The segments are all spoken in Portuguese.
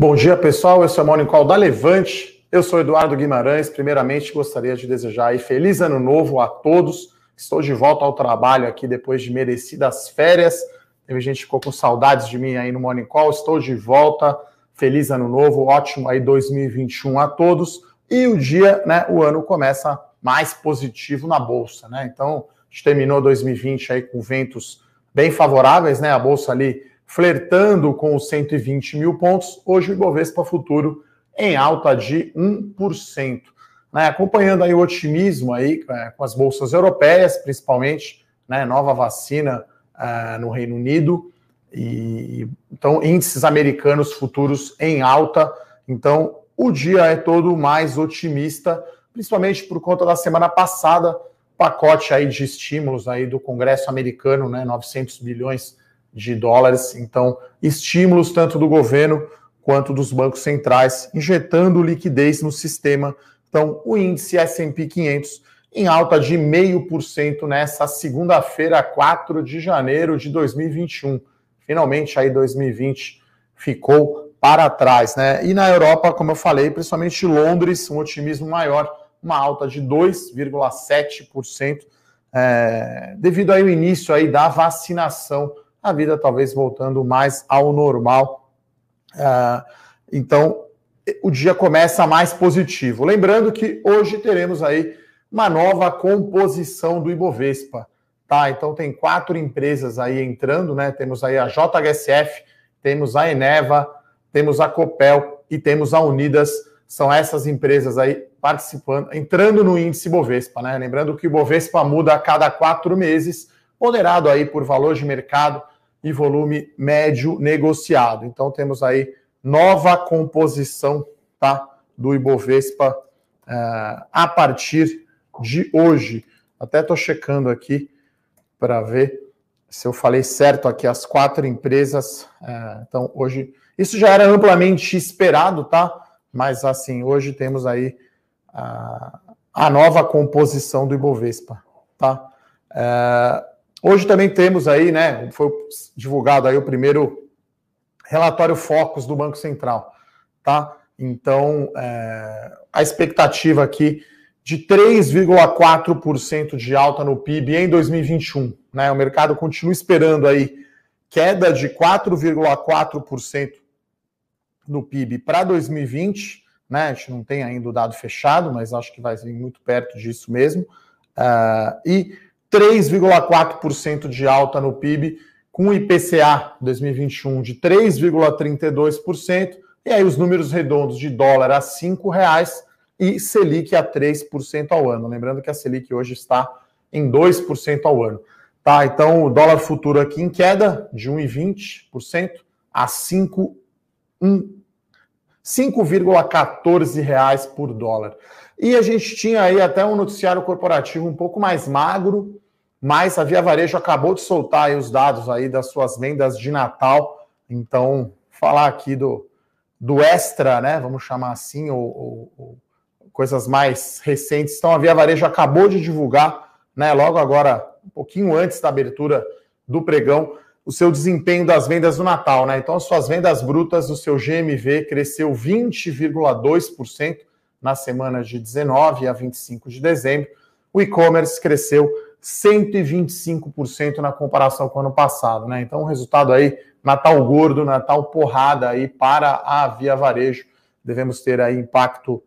Bom dia, pessoal. Eu sou o Mônico da Levante. Eu sou Eduardo Guimarães. Primeiramente, gostaria de desejar feliz ano novo a todos. Estou de volta ao trabalho aqui depois de merecidas férias. Teve gente que ficou com saudades de mim aí no Morning Call. Estou de volta. Feliz ano novo, ótimo aí 2021 a todos. E o dia, né, o ano começa mais positivo na bolsa, né? Então, a gente terminou 2020 aí com ventos bem favoráveis, né? A bolsa ali flertando com os 120 mil pontos. Hoje o Ibovespa Futuro em alta de 1%. Né, acompanhando aí o otimismo aí é, com as bolsas europeias, principalmente, né, nova vacina uh, no Reino Unido, e então índices americanos futuros em alta. Então o dia é todo mais otimista, principalmente por conta da semana passada, pacote aí de estímulos aí do Congresso americano, né, 900 bilhões de dólares. Então, estímulos tanto do governo quanto dos bancos centrais, injetando liquidez no sistema. Então, o índice S&P 500 em alta de 0,5% nessa segunda-feira, 4 de janeiro de 2021. Finalmente aí 2020 ficou para trás, né? E na Europa, como eu falei, principalmente Londres, um otimismo maior, uma alta de 2,7%, é, devido aí ao início aí da vacinação a vida talvez voltando mais ao normal. Uh, então, o dia começa mais positivo. Lembrando que hoje teremos aí uma nova composição do Ibovespa. Tá? Então tem quatro empresas aí entrando, né? Temos aí a JHSF, temos a Eneva, temos a Copel e temos a Unidas. São essas empresas aí participando, entrando no índice Ibovespa, né? Lembrando que o Ibovespa muda a cada quatro meses, ponderado aí por valor de mercado e volume médio negociado. Então temos aí nova composição tá, do Ibovespa uh, a partir de hoje. Até estou checando aqui para ver se eu falei certo aqui as quatro empresas. Uh, então hoje isso já era amplamente esperado, tá? Mas assim hoje temos aí uh, a nova composição do Ibovespa, tá? Uh, Hoje também temos aí, né? Foi divulgado aí o primeiro relatório Focus do Banco Central, tá? Então, é, a expectativa aqui de 3,4% de alta no PIB em 2021, né? O mercado continua esperando aí queda de 4,4% no PIB para 2020, né? A gente não tem ainda o dado fechado, mas acho que vai vir muito perto disso mesmo. Uh, e 3,4% de alta no PIB, com o IPCA 2021 de 3,32%, e aí os números redondos de dólar a R$ reais e Selic a 3% ao ano. Lembrando que a Selic hoje está em 2% ao ano. Tá, então o dólar futuro aqui em queda de 1,20% a 5,14 reais por dólar. E a gente tinha aí até um noticiário corporativo um pouco mais magro, mas a Via Varejo acabou de soltar os dados aí das suas vendas de Natal. Então, falar aqui do, do extra, né? Vamos chamar assim, ou, ou, ou coisas mais recentes. Então, a Via Varejo acabou de divulgar, né? Logo agora, um pouquinho antes da abertura do pregão, o seu desempenho das vendas do Natal, né? Então, as suas vendas brutas, o seu GMV cresceu 20,2% na semana de 19 a 25 de dezembro. O e-commerce cresceu 125% na comparação com o ano passado, né? Então, o resultado aí, Natal gordo, Natal porrada aí para a Via Varejo. Devemos ter aí impacto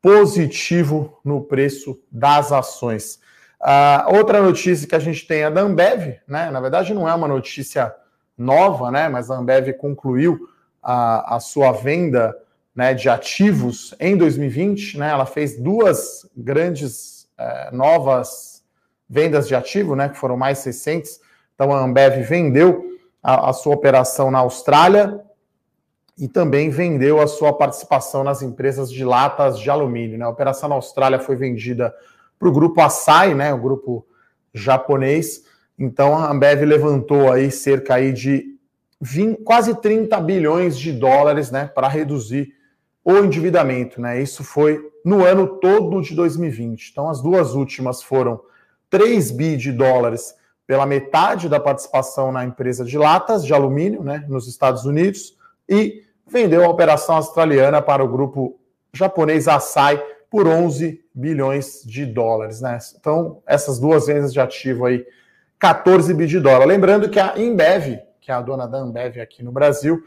positivo no preço das ações. Uh, outra notícia que a gente tem é da Ambev, né? Na verdade, não é uma notícia nova, né? Mas a Ambev concluiu a, a sua venda né, de ativos em 2020, né? Ela fez duas grandes uh, novas vendas de ativo, né, que foram mais recentes. Então a Ambev vendeu a, a sua operação na Austrália e também vendeu a sua participação nas empresas de latas de alumínio. Né? A operação na Austrália foi vendida para o grupo Asahi, né, o grupo japonês. Então a Ambev levantou aí cerca aí de 20, quase 30 bilhões de dólares, né, para reduzir o endividamento, né? Isso foi no ano todo de 2020. Então as duas últimas foram 3 bi de dólares pela metade da participação na empresa de latas de alumínio, né, nos Estados Unidos, e vendeu a operação australiana para o grupo japonês Asai por 11 bilhões de dólares, né? Então, essas duas vendas de ativo aí, 14 bilhões de dólares. Lembrando que a Embev, que é a dona da Ambev aqui no Brasil,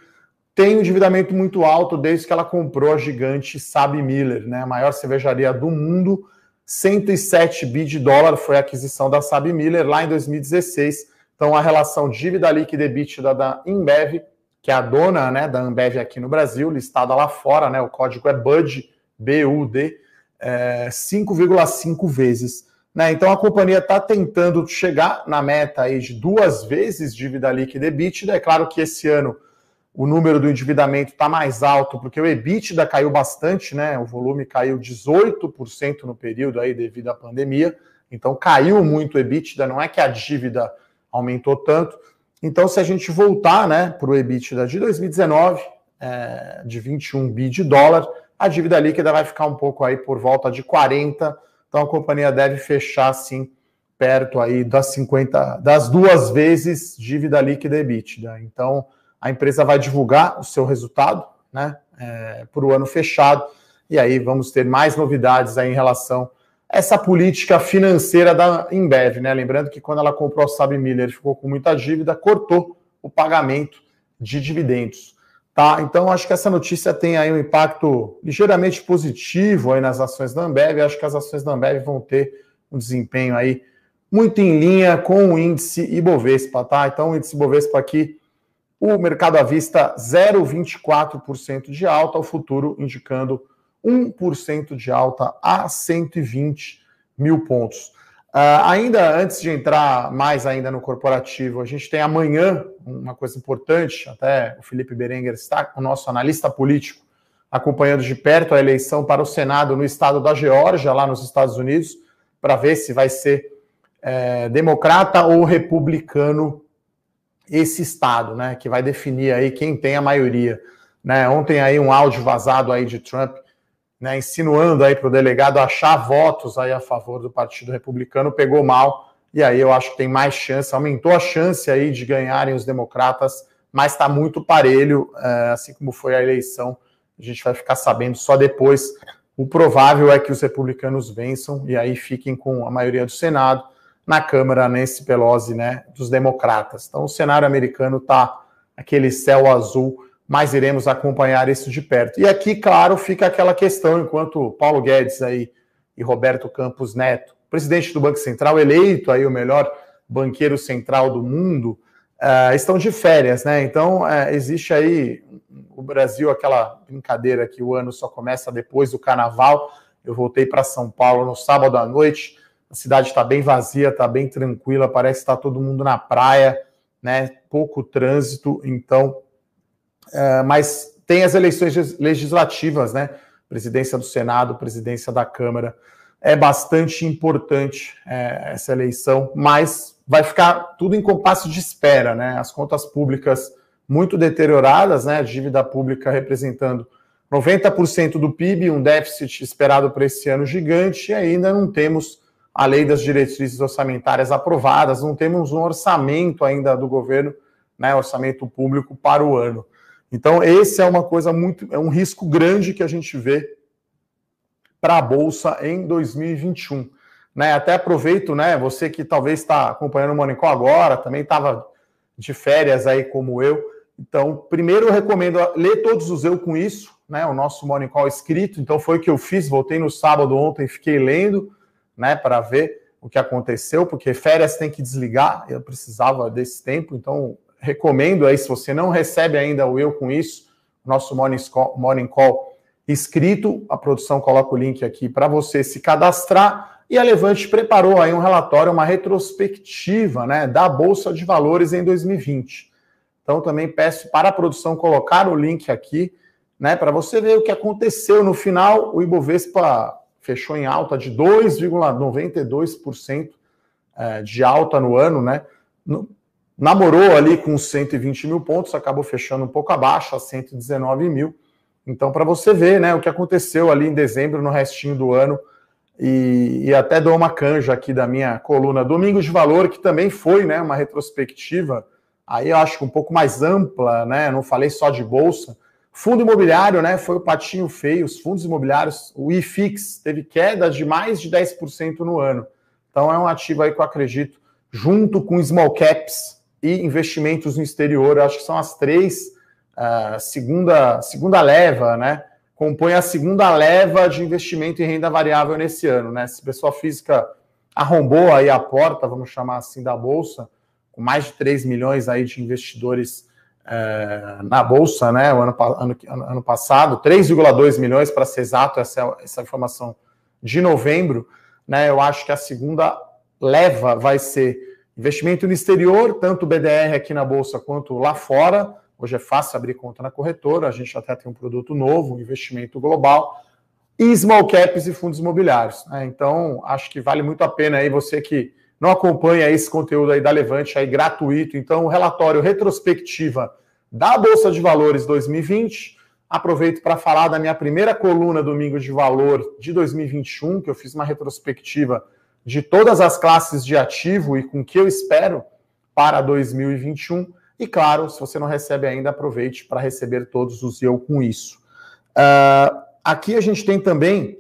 tem um endividamento muito alto desde que ela comprou a gigante Sabe Miller, né? A maior cervejaria do mundo. 107 bi de dólar foi a aquisição da Sabe Miller lá em 2016. Então, a relação dívida líquida EBITDA da Embev, que é a dona né, da Ambev aqui no Brasil, listada lá fora, né? O código é BUD, B-U-D, é, 5,5 vezes. Né? Então a companhia está tentando chegar na meta aí de duas vezes dívida líquida EBITDA. É claro que esse ano o número do endividamento está mais alto, porque o EBITDA caiu bastante, né? O volume caiu 18% no período aí devido à pandemia. Então caiu muito o EBITDA, não é que a dívida aumentou tanto. Então, se a gente voltar né, para o EBITDA de 2019, é, de 21 bi de dólar, a dívida líquida vai ficar um pouco aí por volta de 40, então a companhia deve fechar assim perto aí das 50, das duas vezes dívida líquida EBITDA. Então a empresa vai divulgar o seu resultado, né, é, para o ano fechado e aí vamos ter mais novidades aí em relação a essa política financeira da Embev, né? Lembrando que quando ela comprou a Sabe Miller ficou com muita dívida, cortou o pagamento de dividendos. Tá? Então, acho que essa notícia tem aí um impacto ligeiramente positivo aí nas ações da Ambev. Acho que as ações da Ambev vão ter um desempenho aí muito em linha com o índice Ibovespa, tá? Então, o índice Ibovespa aqui, o mercado à vista 0,24% de alta, o futuro indicando 1% de alta a 120 mil pontos. Uh, ainda antes de entrar mais ainda no corporativo, a gente tem amanhã uma coisa importante, até o Felipe Berenguer está, o nosso analista político, acompanhando de perto a eleição para o Senado no estado da Geórgia, lá nos Estados Unidos, para ver se vai ser é, democrata ou republicano esse estado, né, que vai definir aí quem tem a maioria. Né? Ontem aí um áudio vazado aí de Trump né, insinuando aí para o delegado achar votos aí a favor do Partido Republicano, pegou mal, e aí eu acho que tem mais chance, aumentou a chance aí de ganharem os democratas, mas está muito parelho, é, assim como foi a eleição, a gente vai ficar sabendo só depois. O provável é que os republicanos vençam e aí fiquem com a maioria do Senado, na Câmara Nancy Pelosi, né, dos democratas. Então o cenário americano está aquele céu azul mas iremos acompanhar isso de perto. E aqui, claro, fica aquela questão, enquanto Paulo Guedes aí e Roberto Campos Neto, presidente do Banco Central, eleito aí o melhor banqueiro central do mundo, uh, estão de férias, né? Então, uh, existe aí o Brasil, aquela brincadeira que o ano só começa depois do carnaval. Eu voltei para São Paulo no sábado à noite, a cidade está bem vazia, está bem tranquila, parece que está todo mundo na praia, né? Pouco trânsito, então é, mas tem as eleições legislativas, né? Presidência do Senado, presidência da Câmara. É bastante importante é, essa eleição, mas vai ficar tudo em compasso de espera, né? As contas públicas muito deterioradas, né? A dívida pública representando 90% do PIB, um déficit esperado para esse ano gigante, e ainda não temos a lei das diretrizes orçamentárias aprovadas, não temos um orçamento ainda do governo, né, orçamento público para o ano. Então, esse é uma coisa muito, é um risco grande que a gente vê para a Bolsa em 2021. Né? Até aproveito, né? Você que talvez está acompanhando o Monicol agora, também estava de férias aí como eu. Então, primeiro eu recomendo ler todos os eu com isso, né? O nosso Call escrito. Então, foi o que eu fiz. Voltei no sábado ontem, fiquei lendo, né? Para ver o que aconteceu, porque férias tem que desligar. Eu precisava desse tempo, então recomendo aí, se você não recebe ainda o Eu Com Isso, nosso Morning Call, morning call escrito, a produção coloca o link aqui para você se cadastrar. E a Levante preparou aí um relatório, uma retrospectiva né, da Bolsa de Valores em 2020. Então também peço para a produção colocar o link aqui, né, para você ver o que aconteceu no final. O Ibovespa fechou em alta de 2,92% eh, de alta no ano, né? namorou ali com 120 mil pontos, acabou fechando um pouco abaixo, a 119 mil. Então, para você ver né, o que aconteceu ali em dezembro, no restinho do ano, e, e, até dou uma canja aqui da minha coluna Domingos de Valor, que também foi né, uma retrospectiva, aí eu acho que um pouco mais ampla, né? Não falei só de bolsa, Fundo imobiliário, né, foi o patinho feio, os fundos imobiliários, o IFIX teve queda de mais de 10% no ano. Então é um ativo aí que eu acredito, junto com small caps e investimentos no exterior, acho que são as três, uh, segunda, segunda leva, né, compõe a segunda leva de investimento em renda variável nesse ano, né? Se pessoa física arrombou aí a porta, vamos chamar assim, da bolsa, com mais de 3 milhões aí de investidores é, na bolsa, né? O ano, ano, ano passado, 3,2 milhões para ser exato, essa, essa informação de novembro, né? Eu acho que a segunda leva vai ser investimento no exterior, tanto BDR aqui na bolsa quanto lá fora Hoje é fácil abrir conta na corretora, a gente até tem um produto novo, um investimento global, e small caps e fundos imobiliários. Né? Então, acho que vale muito a pena aí você que não acompanha esse conteúdo aí da Levante aí gratuito. Então, o relatório retrospectiva da Bolsa de Valores 2020. Aproveito para falar da minha primeira coluna Domingo de Valor de 2021, que eu fiz uma retrospectiva de todas as classes de ativo e com que eu espero para 2021. E claro, se você não recebe ainda, aproveite para receber todos os eu com isso. Uh, aqui a gente tem também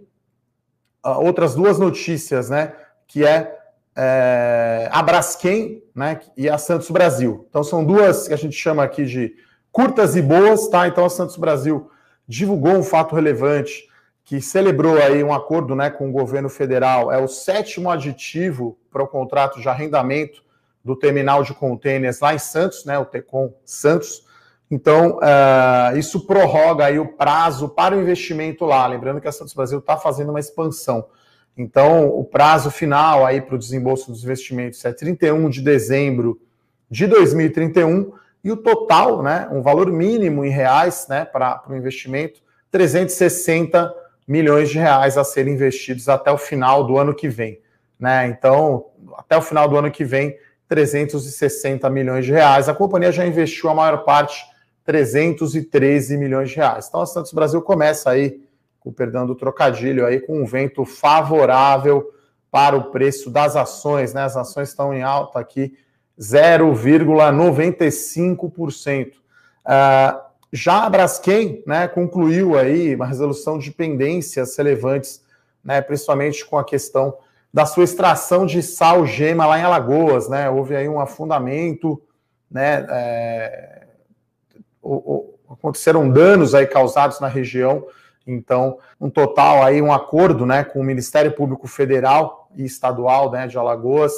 uh, outras duas notícias, né? Que é, é a Braskem né, e a Santos Brasil. Então são duas que a gente chama aqui de curtas e boas, tá? Então a Santos Brasil divulgou um fato relevante que celebrou aí um acordo né, com o governo federal. É o sétimo aditivo para o contrato de arrendamento do terminal de contêineres lá em Santos, né, o Tecom Santos. Então, uh, isso prorroga aí o prazo para o investimento lá. Lembrando que a Santos Brasil está fazendo uma expansão. Então, o prazo final aí para o desembolso dos investimentos é 31 de dezembro de 2031 e o total, né, um valor mínimo em reais, né, para o investimento, 360 milhões de reais a serem investidos até o final do ano que vem, né? Então, até o final do ano que vem 360 milhões de reais. A companhia já investiu a maior parte, 313 milhões de reais. Então a Santos Brasil começa aí, com perdão do trocadilho, aí com um vento favorável para o preço das ações, né? As ações estão em alta aqui, 0,95%. Uh, ah, já a Braskem, né, concluiu aí uma resolução de pendências relevantes, né, principalmente com a questão da sua extração de sal gema lá em Alagoas, né? Houve aí um afundamento, né? É, o, o, aconteceram danos aí causados na região. Então, um total aí um acordo, né, com o Ministério Público Federal e Estadual, né, de Alagoas,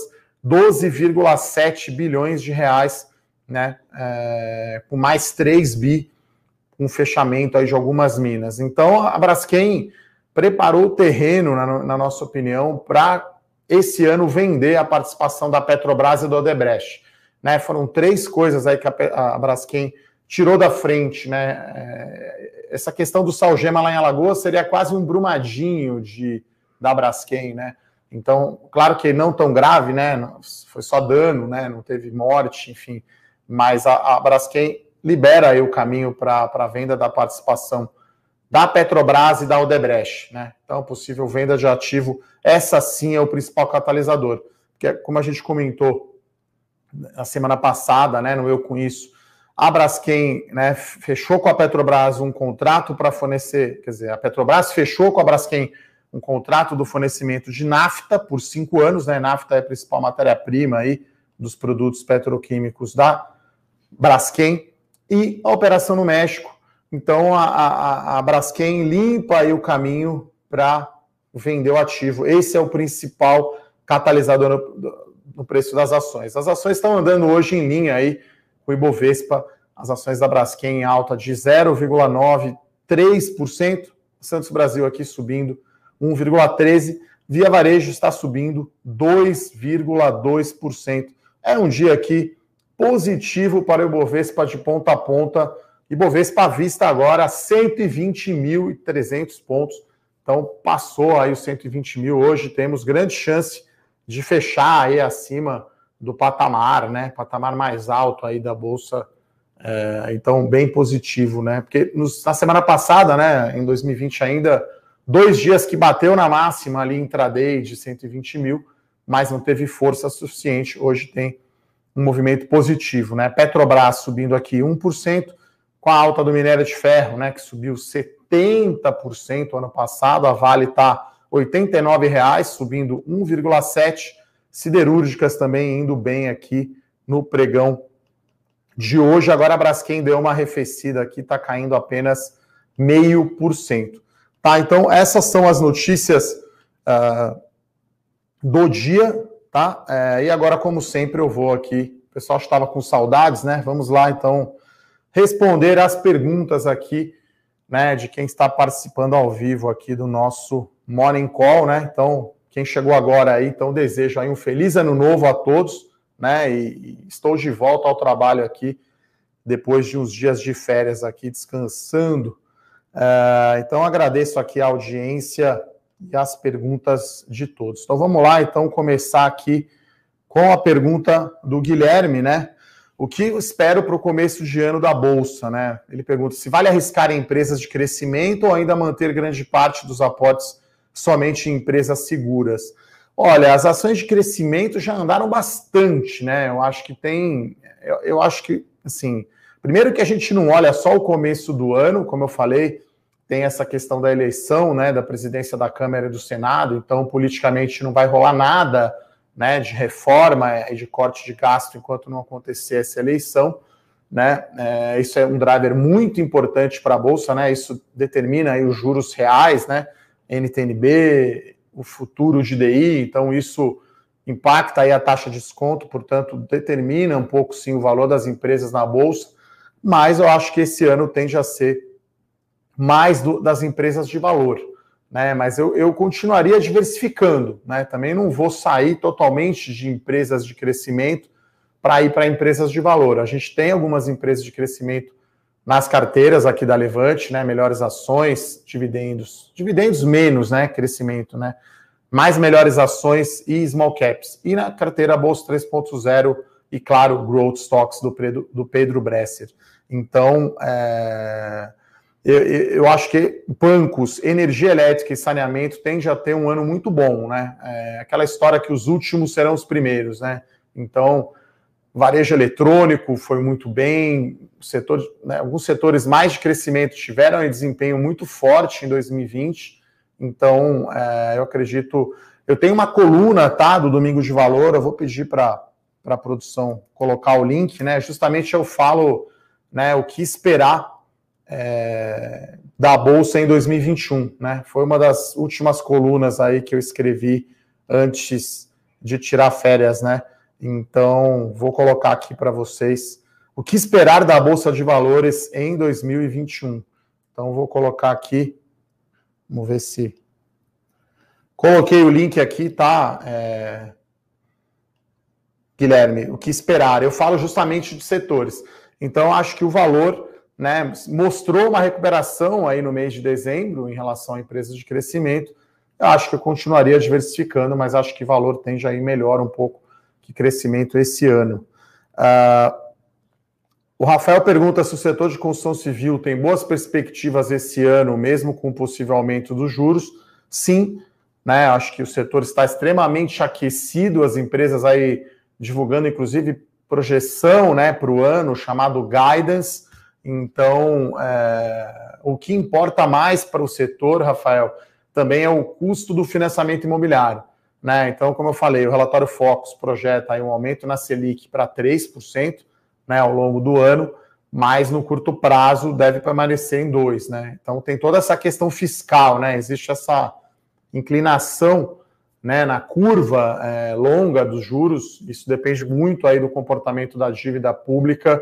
12,7 bilhões de reais, né, é, com mais 3 bi, com fechamento aí de algumas minas. Então, a Braskem preparou o terreno, na, na nossa opinião, para esse ano vender a participação da Petrobras e do Odebrecht. Né? Foram três coisas aí que a, a Braskem tirou da frente. Né? É, essa questão do Salgema lá em Alagoas seria quase um brumadinho de, da Braskem, né? Então, claro que não tão grave, né? Foi só dano, né? Não teve morte, enfim. Mas a, a Braskem libera aí o caminho para a venda da participação da Petrobras e da Odebrecht, né? Então, possível venda de ativo, essa sim é o principal catalisador. Porque, como a gente comentou na semana passada, né, no Eu Com Isso, a Braskem né, fechou com a Petrobras um contrato para fornecer, quer dizer, a Petrobras fechou com a Braskem um contrato do fornecimento de nafta por cinco anos, né? Nafta é a principal matéria-prima aí dos produtos petroquímicos da Braskem. E a operação no México então a, a, a Braskem limpa aí o caminho para vender o ativo. Esse é o principal catalisador no, no, preço das ações. As ações estão andando hoje em linha aí o Ibovespa, as ações da Braskem em alta de 0,93%, Santos Brasil aqui subindo 1,13%, Via Varejo está subindo 2,2%. É um dia aqui positivo para o Ibovespa de ponta a ponta Ibovespa à vista agora a 120.300 pontos. Então, passou aí os 120 mil. Hoje temos grande chance de fechar aí acima do patamar, né? Patamar mais alto aí da Bolsa. É, então, bem positivo, né? Porque nos, na semana passada, né, em 2020 ainda, dois dias que bateu na máxima ali intraday de 120 mil, mas não teve força suficiente. Hoje tem um movimento positivo, né? Petrobras subindo aqui 1%, com a alta do minério de ferro, né, que subiu 70% ano passado, a Vale está R$ 89,00, subindo 1,7%. Siderúrgicas também indo bem aqui no pregão de hoje. Agora a Braskem deu uma arrefecida aqui, está caindo apenas meio por cento. Tá, então essas são as notícias uh, do dia, tá? Uh, e agora, como sempre, eu vou aqui. O pessoal estava com saudades, né? Vamos lá, então, responder as perguntas aqui, né? De quem está participando ao vivo aqui do nosso Morning Call, né? Então, quem chegou agora aí, então desejo aí um feliz ano novo a todos, né? E, estou de volta ao trabalho aqui depois de uns dias de férias aqui descansando. Uh, então agradeço aqui a audiência e as perguntas de todos. Então vamos lá, então começar aqui com a pergunta do Guilherme, né? O que eu espero para o começo de ano da bolsa, né? Ele pergunta se vale arriscar em empresas de crescimento ou ainda manter grande parte dos aportes somente em empresas seguras. Olha, as ações de crescimento já andaram bastante, né? Eu acho que tem. Eu, eu, acho que, assim, primeiro que a gente não olha só o começo do ano, como eu falei, tem essa questão da eleição, né, da presidência da Câmara e do Senado, então politicamente não vai rolar nada, né, de reforma e de corte de gasto enquanto não acontecer essa eleição, né? É, isso é um driver muito importante para a bolsa, né? Isso determina aí os juros reais, né? NTNB, o futuro de DI, então isso impacta aí a taxa de desconto, portanto, determina um pouco sim o valor das empresas na bolsa, mas eu acho que esse ano tende a ser mais do, das empresas de valor, né? Mas eu, eu continuaria diversificando, né? Também não vou sair totalmente de empresas de crescimento para ir para empresas de valor. A gente tem algumas empresas de crescimento nas carteiras aqui da Levante, né? Melhores ações, dividendos, dividendos menos, né? Crescimento, né? Mais melhores ações e small caps. E na carteira Bolsa 3.0 e, claro, Growth Stocks do Pedro, do Pedro Bresser. Então, é, eu, eu, acho que bancos, energia elétrica e saneamento tende a ter um ano muito bom, né? É, aquela história que os últimos serão os primeiros, né? Então, varejo eletrônico foi muito bem, setor, né, alguns setores mais de crescimento tiveram um desempenho muito forte em 2020. Então, é, eu acredito. Eu tenho uma coluna, tá, do Domingo de Valor, eu vou pedir para a produção colocar o link, né? Justamente eu falo né, o que esperar é, da Bolsa em 2021, né? Foi uma das últimas colunas aí que eu escrevi antes de tirar férias, né? Então, vou colocar aqui para vocês o que esperar da Bolsa de Valores em 2021. Então, vou colocar aqui. Vamos ver se. Coloquei o link aqui, tá? É... Guilherme, o que esperar? Eu falo justamente de setores. Então, acho que o valor né, mostrou uma recuperação aí no mês de dezembro em relação a empresas de crescimento. Eu acho que eu continuaria diversificando, mas acho que o valor tende a ir melhor um pouco que crescimento esse ano. Uh, o Rafael pergunta se o setor de construção civil tem boas perspectivas esse ano, mesmo com o possível aumento dos juros. Sim, né? Acho que o setor está extremamente aquecido, as empresas aí divulgando, inclusive, projeção né, para o ano, chamado guidance. Então, é, o que importa mais para o setor, Rafael, também é o custo do financiamento imobiliário. Né? Então, como eu falei, o relatório Focus projeta um aumento na Selic para 3% né, ao longo do ano, mas no curto prazo deve permanecer em 2%. Né? Então, tem toda essa questão fiscal, né? existe essa inclinação né, na curva é, longa dos juros, isso depende muito aí do comportamento da dívida pública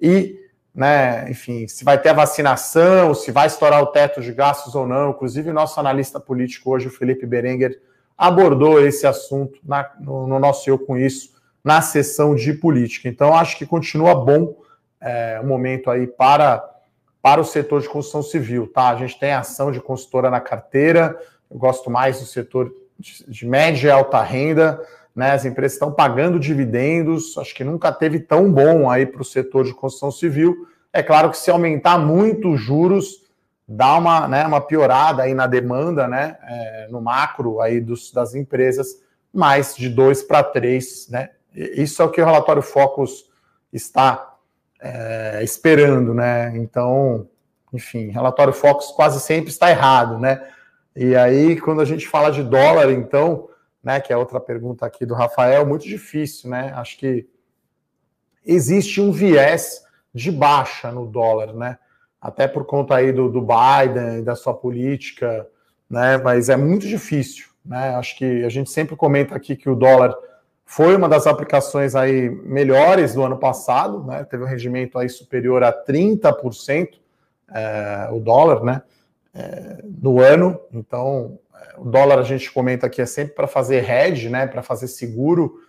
e, né, enfim, se vai ter vacinação, se vai estourar o teto de gastos ou não. Inclusive, nosso analista político hoje, o Felipe Berenguer, abordou esse assunto na, no, no, nosso Eu Com Isso, na sessão de política. Então, acho que continua bom é, o momento aí para, para o setor de construção civil, tá? A gente tem ação de consultora na carteira, eu gosto mais do setor de, de média e alta renda, né? As empresas estão pagando dividendos, acho que nunca teve tão bom aí para o setor de construção civil. É claro que se aumentar muito os juros, dá uma, né, uma piorada aí na demanda, né, é, no macro aí dos, das empresas, mais de 2 para 3, né? Isso é o que o relatório Focus está é, esperando, né? Então, enfim, relatório Focus quase sempre está errado, né? E aí, quando a gente fala de dólar, então, né, que é outra pergunta aqui do Rafael, muito difícil, né? Acho que existe um viés de baixa no dólar, né? Até por conta aí do, do Biden e da sua política, né? Mas é muito difícil, né? Acho que a gente sempre comenta aqui que o dólar foi uma das aplicações aí melhores do ano passado, né? Teve um rendimento aí superior a 30% é, o dólar, né? É, no ano. Então, é, o dólar a gente comenta aqui é sempre para fazer hedge, né? Para fazer seguro,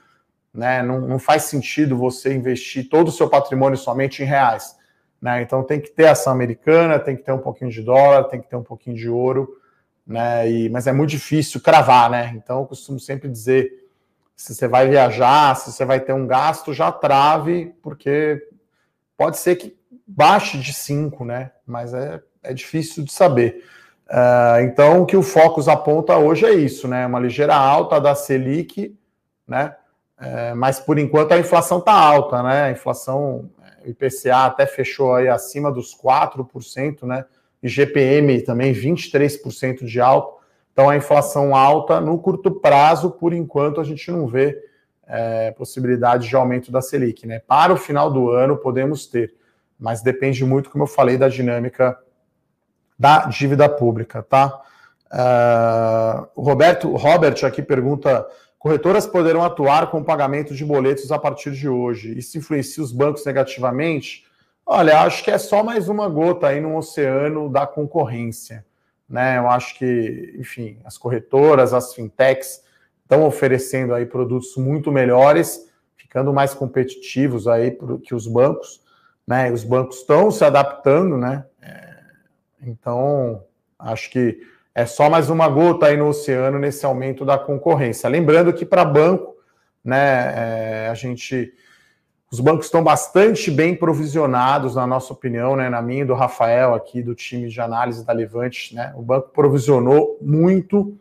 né? Não, não faz sentido você investir todo o seu patrimônio somente em reais. Né? Então tem que ter ação americana, tem que ter um pouquinho de dólar, tem que ter um pouquinho de ouro, né? E, mas é muito difícil cravar, né? Então eu costumo sempre dizer se você vai viajar, se você vai ter um gasto, já trave, porque pode ser que baixe de 5, né? Mas é, é difícil de saber. Uh, então, o que o Focus aponta hoje é isso, né? Uma ligeira alta da Selic, né? Uh, mas por enquanto a inflação está alta, né? A inflação, o IPCA até fechou aí acima dos 4%, né? E GPM também 23% de alta. Então, a inflação alta, no curto prazo, por enquanto, a gente não vê é, possibilidade de aumento da Selic. Né? Para o final do ano, podemos ter, mas depende muito, como eu falei, da dinâmica da dívida pública. Tá? Uh, Roberto, Robert aqui pergunta: corretoras poderão atuar com o pagamento de boletos a partir de hoje? Isso influencia os bancos negativamente? Olha, acho que é só mais uma gota aí no oceano da concorrência. Né? Eu acho que, enfim, as corretoras, as fintechs estão oferecendo aí produtos muito melhores, ficando mais competitivos aí que os bancos, né? Os bancos estão se adaptando, né? É, então, acho que é só mais uma gota aí no oceano nesse aumento da concorrência. Lembrando que para banco, né, é, a gente os bancos estão bastante bem provisionados, na nossa opinião, né, na minha e do Rafael aqui, do time de análise da Levante. Né, o banco provisionou muito,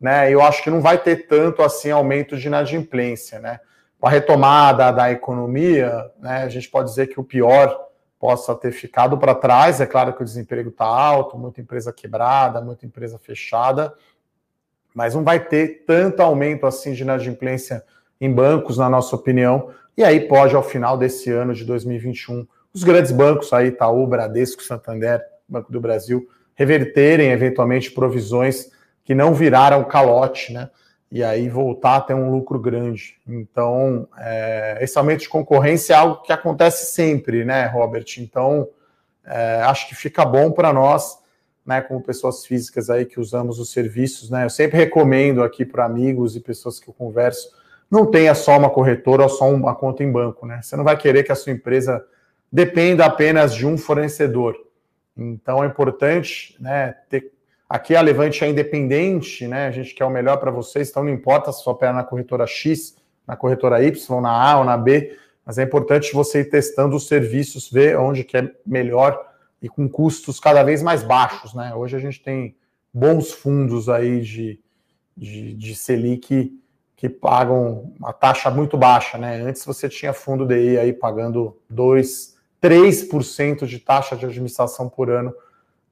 né, eu acho que não vai ter tanto assim aumento de inadimplência. Né. Com a retomada da economia, né, a gente pode dizer que o pior possa ter ficado para trás. É claro que o desemprego está alto, muita empresa quebrada, muita empresa fechada, mas não vai ter tanto aumento assim de inadimplência em bancos, na nossa opinião, e aí pode, ao final desse ano de 2021, os grandes bancos aí, Itaú, Bradesco, Santander, Banco do Brasil, reverterem eventualmente provisões que não viraram calote, né? E aí voltar a ter um lucro grande. Então, é, esse aumento de concorrência é algo que acontece sempre, né, Robert? Então, é, acho que fica bom para nós, né, como pessoas físicas aí que usamos os serviços, né? Eu sempre recomendo aqui para amigos e pessoas que eu converso não tenha só uma corretora ou só uma conta em banco, né? Você não vai querer que a sua empresa dependa apenas de um fornecedor. Então é importante, né, ter aqui a Levante é independente, né? A gente quer o melhor para vocês, então não importa se sua opera na corretora X, na corretora Y, na A ou na B, mas é importante você ir testando os serviços, ver onde que é melhor e com custos cada vez mais baixos, né? Hoje a gente tem bons fundos aí de, de, de Selic que pagam uma taxa muito baixa, né? Antes você tinha fundo DI aí pagando 2, 3% de taxa de administração por ano,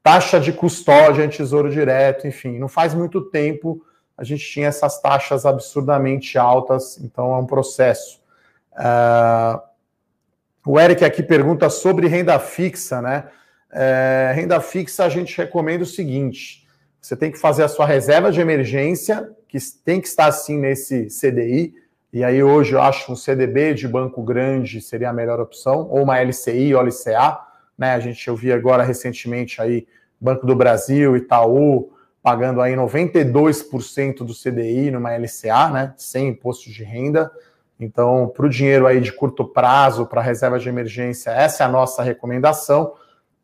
taxa de custódia em tesouro direto, enfim, não faz muito tempo a gente tinha essas taxas absurdamente altas, então é um processo. Uh, o Eric aqui pergunta sobre renda fixa, né? É, renda fixa a gente recomenda o seguinte: você tem que fazer a sua reserva de emergência, que tem que estar sim nesse CDI. E aí hoje eu acho um CDB de banco grande seria a melhor opção, ou uma LCI ou LCA. Né? A gente eu vi agora recentemente aí Banco do Brasil, Itaú, pagando aí 92% do CDI numa LCA, né? Sem imposto de renda. Então, para o dinheiro aí de curto prazo, para reserva de emergência, essa é a nossa recomendação.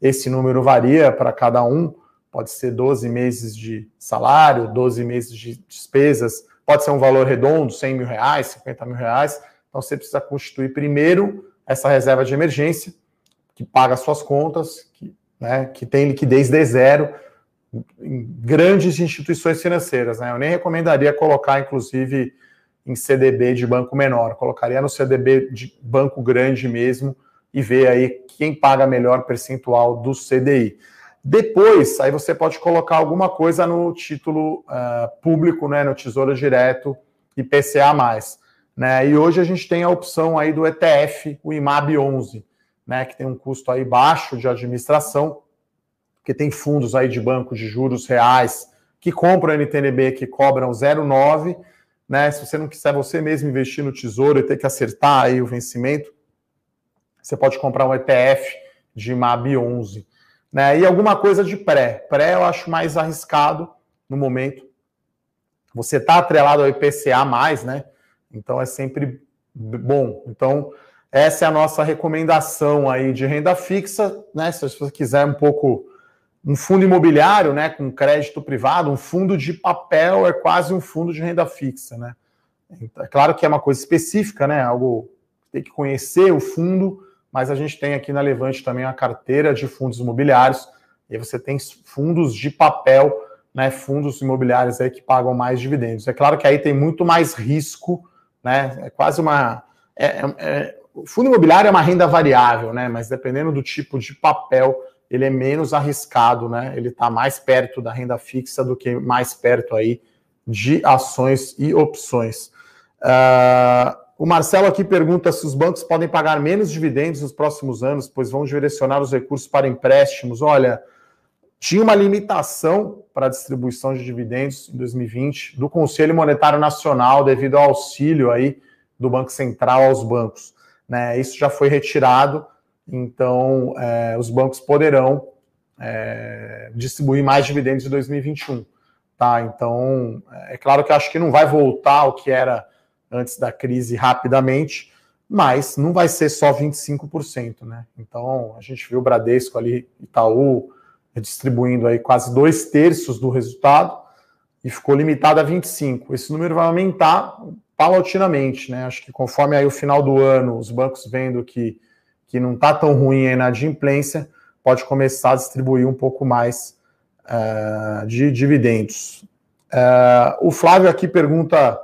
Esse número varia para cada um pode ser 12 meses de salário, 12 meses de despesas, pode ser um valor redondo, 100 mil reais, 50 mil reais. Então você precisa constituir primeiro essa reserva de emergência, que paga suas contas, né, que tem liquidez de zero em grandes instituições financeiras. Né? Eu nem recomendaria colocar, inclusive, em CDB de banco menor, colocaria no CDB de banco grande mesmo, e ver aí quem paga melhor percentual do CDI. Depois, aí você pode colocar alguma coisa no título uh, público, né, no Tesouro Direto IPCA+. Né? E hoje a gente tem a opção aí do ETF, o IMAB 11, né, que tem um custo aí baixo de administração, que tem fundos aí de banco de juros reais que compram NTNB que cobram 0,9, né? Se você não quiser você mesmo investir no tesouro e ter que acertar aí o vencimento, você pode comprar um ETF de IMAB 11, né? E alguma coisa de pré. Pré eu acho mais arriscado no momento. Você está atrelado ao IPCA mais, né? Então é sempre bom. Então, essa é a nossa recomendação aí de renda fixa, né? Se você quiser um pouco um fundo imobiliário, né, com crédito privado, um fundo de papel é quase um fundo de renda fixa, né? É claro que é uma coisa específica, né? Algo tem que conhecer o fundo, mas a gente tem aqui na Levante também a carteira de fundos imobiliários, e você tem fundos de papel, né, fundos imobiliários aí que pagam mais dividendos. É claro que aí tem muito mais risco né? É quase uma. É, é, é, o fundo imobiliário é uma renda variável, né? Mas dependendo do tipo de papel, ele é menos arriscado, né? Ele está mais perto da renda fixa do que mais perto aí de ações e opções. Uh, o Marcelo aqui pergunta se os bancos podem pagar menos dividendos nos próximos anos, pois vão direcionar os recursos para empréstimos. Olha, tinha uma limitação para a distribuição de dividendos em 2020 do Conselho Monetário Nacional devido ao auxílio aí do Banco Central aos bancos. Né? Isso já foi retirado, então é, os bancos poderão é, distribuir mais dividendos em 2021. Tá? Então, é claro que eu acho que não vai voltar ao que era antes da crise rapidamente, mas não vai ser só 25%. Né? Então, a gente viu o Bradesco ali, Itaú, distribuindo aí quase dois terços do resultado e ficou limitado a 25. Esse número vai aumentar paulatinamente, né? Acho que conforme aí o final do ano, os bancos vendo que, que não está tão ruim a inadimplência, pode começar a distribuir um pouco mais uh, de dividendos. Uh, o Flávio aqui pergunta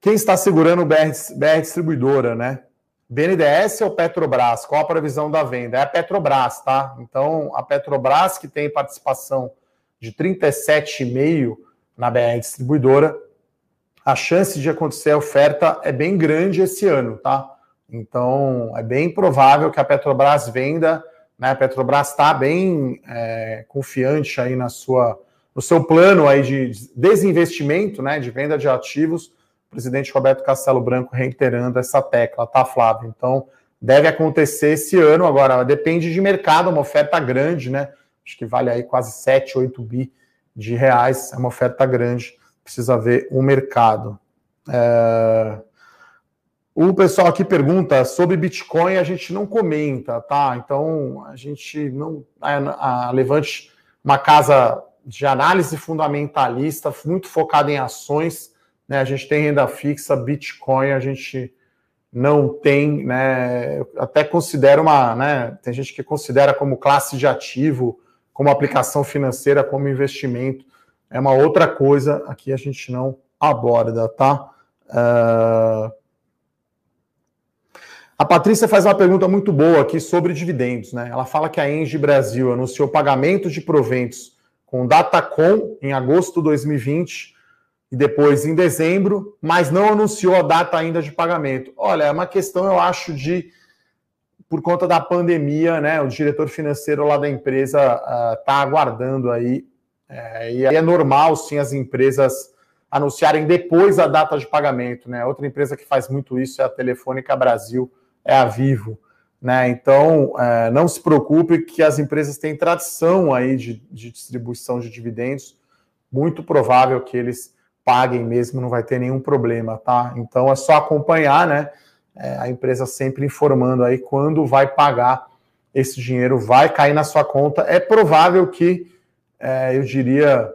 quem está segurando o BR, BR Distribuidora, né? BNDES ou Petrobras? Qual a previsão da venda? É a Petrobras, tá? Então, a Petrobras, que tem participação de 37,5% na BR Distribuidora, a chance de acontecer a oferta é bem grande esse ano, tá? Então, é bem provável que a Petrobras venda, né? A Petrobras está bem é, confiante aí na sua, no seu plano aí de desinvestimento, né? De venda de ativos presidente Roberto Castelo Branco reiterando essa tecla, tá, Flávio? Então, deve acontecer esse ano. Agora, depende de mercado, uma oferta grande, né? Acho que vale aí quase 7, 8 bi de reais, é uma oferta grande, precisa ver o mercado. É... O pessoal aqui pergunta sobre Bitcoin, a gente não comenta, tá? Então, a gente não. A Levante, uma casa de análise fundamentalista, muito focada em ações né? A gente tem renda fixa, Bitcoin, a gente não tem, né? Até considera uma, né? Tem gente que considera como classe de ativo, como aplicação financeira, como investimento. É uma outra coisa, aqui a gente não aborda, tá? Uh... A Patrícia faz uma pergunta muito boa aqui sobre dividendos, né? Ela fala que a Engie Brasil anunciou pagamento de proventos com Datacom em agosto de 2020 e depois em dezembro, mas não anunciou a data ainda de pagamento. Olha, é uma questão, eu acho, de por conta da pandemia, né? O diretor financeiro lá da empresa está uh, aguardando aí. É, e aí é normal, sim, as empresas anunciarem depois a data de pagamento, né? Outra empresa que faz muito isso é a Telefônica Brasil, é a Vivo. Né? Então, é, não se preocupe que as empresas têm tradição aí de, de distribuição de dividendos. Muito provável que eles paguem mesmo, não vai ter nenhum problema, tá? Então é só acompanhar, né? É, a empresa sempre informando aí quando vai pagar esse dinheiro, vai cair na sua conta. É provável que, é, eu diria,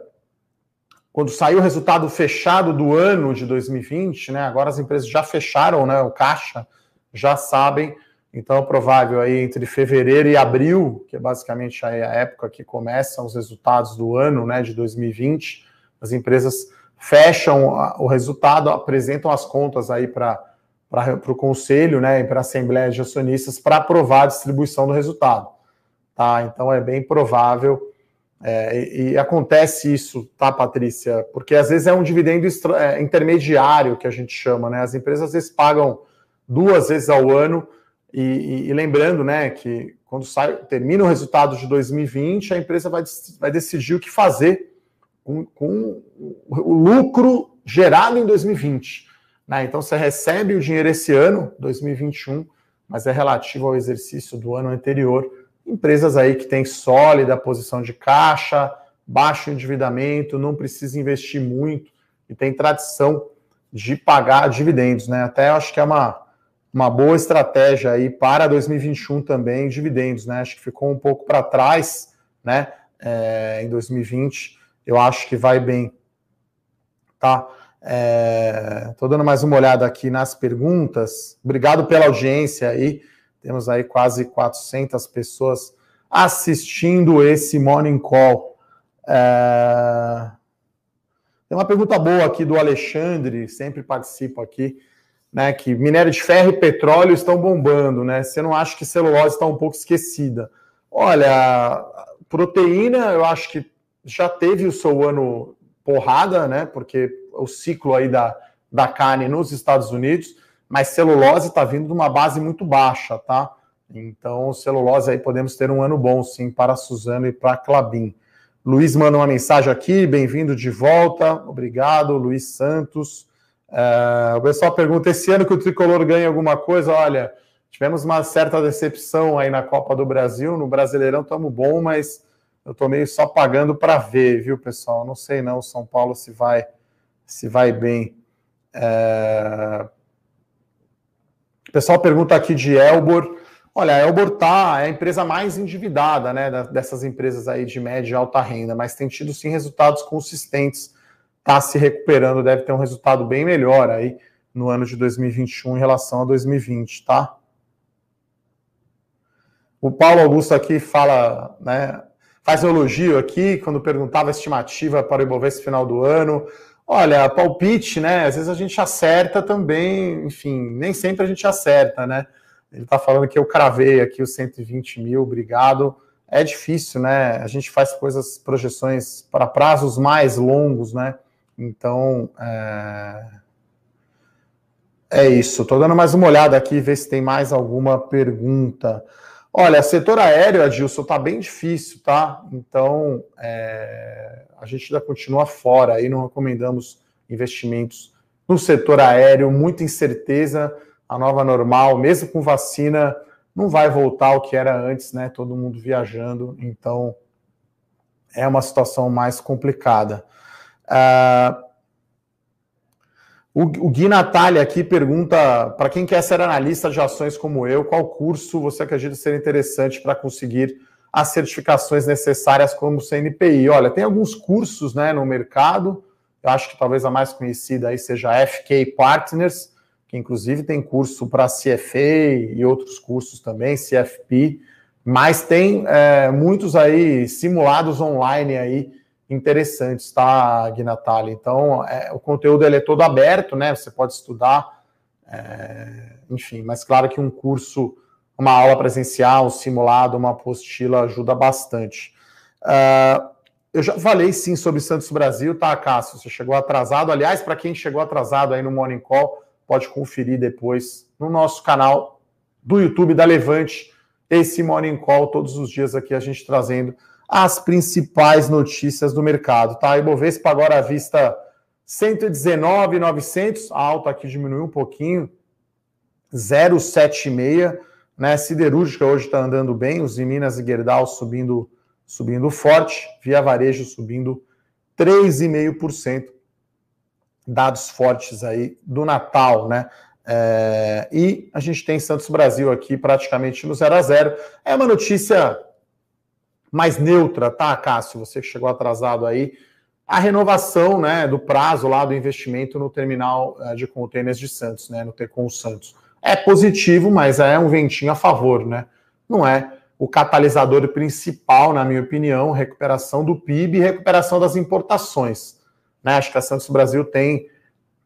quando sair o resultado fechado do ano de 2020, né? Agora as empresas já fecharam, né? O caixa já sabem. Então é provável aí entre fevereiro e abril, que é basicamente a época que começam os resultados do ano, né? De 2020, as empresas fecham o resultado, apresentam as contas aí para para o conselho, né, para a Assembleia de Acionistas para aprovar a distribuição do resultado. Tá? Então é bem provável. É, e, acontece isso, tá, Patrícia? Porque às vezes é um dividendo é, intermediário que a gente chama, né? As empresas às vezes pagam duas vezes ao ano, e, e, e lembrando, né, que quando sai, termina o resultado de 2020, a empresa vai, vai decidir o que fazer com, com o lucro gerado em 2020. Né? Então você recebe o dinheiro esse ano, 2021, mas é relativo ao exercício do ano anterior empresas aí que têm sólida posição de caixa, baixo endividamento, não precisa investir muito e tem tradição de pagar dividendos, né? Até acho que é uma, uma boa estratégia aí para 2021 também, dividendos, né? Acho que ficou um pouco para trás, né? É, em 2020, eu acho que vai bem, tá? Estou é, dando mais uma olhada aqui nas perguntas. Obrigado pela audiência aí. Temos aí quase 400 pessoas assistindo esse Morning Call. É... Tem uma pergunta boa aqui do Alexandre, sempre participa aqui, né? Que minério de ferro e petróleo estão bombando, né? Você não acha que celulose está um pouco esquecida? Olha, proteína, eu acho que já teve o seu ano porrada, né? Porque o ciclo aí da, da carne nos Estados Unidos mas celulose está vindo de uma base muito baixa, tá? Então, celulose aí podemos ter um ano bom, sim, para a Suzano e para a Clabin. Luiz manda uma mensagem aqui, bem-vindo de volta, obrigado, Luiz Santos. É, o pessoal pergunta: esse ano que o tricolor ganha alguma coisa? Olha, tivemos uma certa decepção aí na Copa do Brasil, no Brasileirão estamos bom, mas eu estou meio só pagando para ver, viu, pessoal? Não sei não, São Paulo se vai se vai bem. É, pessoal pergunta aqui de Elbor. Olha, a Elbor tá, é a empresa mais endividada, né, dessas empresas aí de média e alta renda, mas tem tido sim resultados consistentes, está se recuperando, deve ter um resultado bem melhor aí no ano de 2021 em relação a 2020, tá? O Paulo Augusto aqui fala, né, faz um elogio aqui quando perguntava a estimativa para o Ibovespa final do ano. Olha, palpite, né? Às vezes a gente acerta também, enfim, nem sempre a gente acerta, né? Ele está falando que eu cravei aqui os 120 mil, obrigado. É difícil, né? A gente faz coisas, projeções para prazos mais longos, né? Então, é, é isso. Estou dando mais uma olhada aqui, ver se tem mais alguma pergunta. Olha, setor aéreo, Adilson, está bem difícil, tá? Então, é, a gente ainda continua fora aí, não recomendamos investimentos no setor aéreo, muita incerteza, a nova normal, mesmo com vacina, não vai voltar ao que era antes, né? Todo mundo viajando, então é uma situação mais complicada. Uh, o, Gui Natália aqui pergunta: para quem quer ser analista de ações como eu, qual curso você acredita ser interessante para conseguir as certificações necessárias como CNPI? Olha, tem alguns cursos né, no mercado, eu acho que talvez a mais conhecida aí seja a FK Partners, que inclusive tem curso para CFA e outros cursos também, CFP, mas tem é, muitos aí simulados online aí interessantes, tá, Gui Natália? Então, é, o conteúdo ele é todo aberto, né? Você pode estudar, é, enfim, mas claro que um curso, uma aula presencial, um simulado, uma apostila ajuda bastante. Uh, eu já falei sim sobre Santos Brasil, tá, Cássio? Você chegou atrasado. Aliás, para quem chegou atrasado aí no Morning Call, pode conferir depois no nosso canal do YouTube da Levante, esse Morning Call, todos os dias aqui a gente trazendo as principais notícias do mercado, tá? Ibovespa agora à vista 119,900, a alta aqui diminuiu um pouquinho, 0,76, né? Siderúrgica hoje está andando bem, os de Minas e Gerdau subindo, subindo forte, Via Varejo subindo 3,5%. Dados fortes aí do Natal, né? É, e a gente tem Santos Brasil aqui praticamente no 0 a 0. É uma notícia mais neutra, tá, Cássio? Você que chegou atrasado aí. A renovação né, do prazo lá do investimento no terminal eh, de contêineres de Santos, né, no Tecom Santos. É positivo, mas é um ventinho a favor, né? Não é o catalisador principal, na minha opinião, recuperação do PIB e recuperação das importações. Né? Acho que a Santos Brasil tem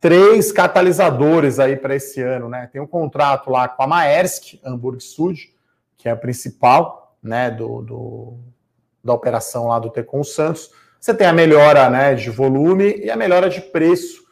três catalisadores aí para esse ano, né? Tem um contrato lá com a Maersk, Hamburg Sud, que é a principal, né, do, do da operação lá do Tecon Santos. Você tem a melhora, né, de volume e a melhora de preço,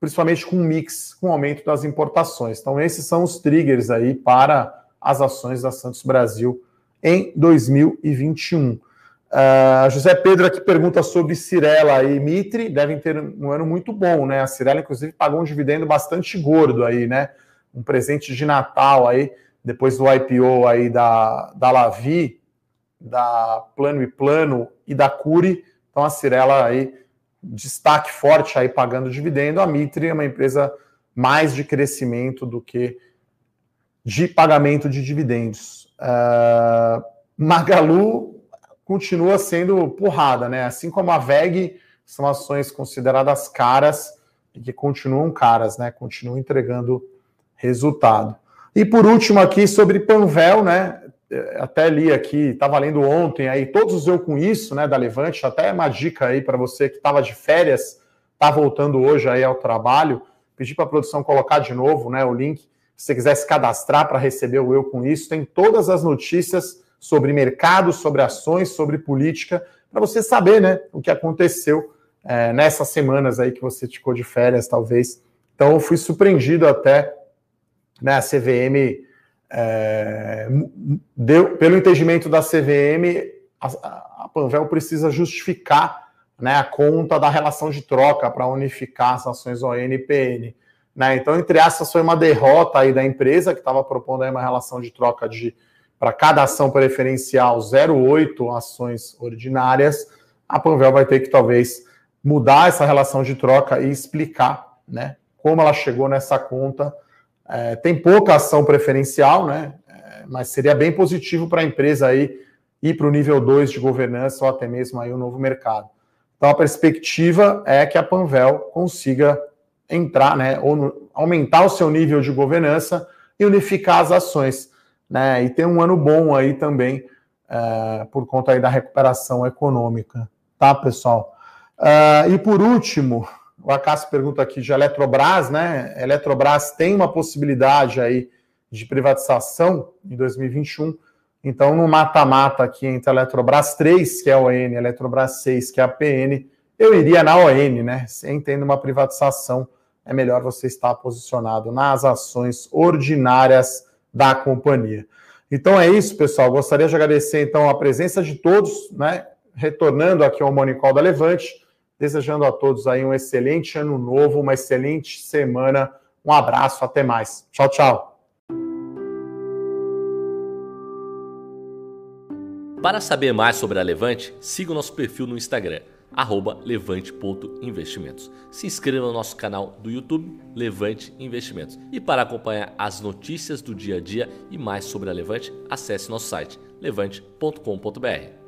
principalmente com o mix, com o aumento das importações. Então esses são os triggers aí para as ações da Santos Brasil em 2021. Uh, José Pedro aqui pergunta sobre Cirela e Mitre, devem ter um ano muito bom, né? A Cirela, inclusive, pagou um dividendo bastante gordo aí, né? Um presente de Natal aí, depois do IPO aí da, da Lavi, da Plano e Plano e da Curi. Então a Cirela aí, destaque forte aí pagando dividendo. A Mitre é uma empresa mais de crescimento do que de pagamento de dividendos. Uh, Magalu continua sendo porrada, né? Assim como a VEG, são ações consideradas caras e que continuam caras, né? Continuam entregando resultado. E por último aqui sobre Panvel, né? Até li aqui, estava lendo ontem aí, todos os eu com isso, né, da Levante, até uma dica aí para você que estava de férias, está voltando hoje aí ao trabalho, pedi para a produção colocar de novo, né, o link, se você quiser se cadastrar para receber o eu com isso, tem todas as notícias sobre mercado, sobre ações, sobre política, para você saber né, o que aconteceu é, nessas semanas aí que você ficou de férias, talvez. Então, eu fui surpreendido até, né, a CVM, é, deu, pelo entendimento da CVM, a, a Panvel precisa justificar né, a conta da relação de troca para unificar as ações ON e PN. Né? Então, entre essas, foi uma derrota aí da empresa, que estava propondo uma relação de troca de para cada ação preferencial 0,8 ações ordinárias, a Panvel vai ter que talvez mudar essa relação de troca e explicar né, como ela chegou nessa conta. É, tem pouca ação preferencial, né? É, mas seria bem positivo para a empresa aí ir para o nível 2 de governança ou até mesmo aí o novo mercado. Então a perspectiva é que a Panvel consiga entrar, né, ou aumentar o seu nível de governança e unificar as ações né? E tem um ano bom aí também é, por conta aí da recuperação econômica, tá, pessoal? Uh, e por último, o Acácio pergunta aqui de Eletrobras, né? Eletrobras tem uma possibilidade aí de privatização em 2021. Então, no mata-mata aqui entre a Eletrobras 3, que é a ON, a Eletrobras 6, que é a PN, eu iria na ON, né? Sem tendo uma privatização, é melhor você estar posicionado nas ações ordinárias da companhia. Então é isso, pessoal. Gostaria de agradecer então a presença de todos, né? Retornando aqui ao Monicol da Levante, desejando a todos aí um excelente ano novo, uma excelente semana. Um abraço, até mais. Tchau, tchau. Para saber mais sobre a Levante, siga o nosso perfil no Instagram levante.investimentos. Se inscreva no nosso canal do YouTube Levante Investimentos. E para acompanhar as notícias do dia a dia e mais sobre a Levante, acesse nosso site levante.com.br.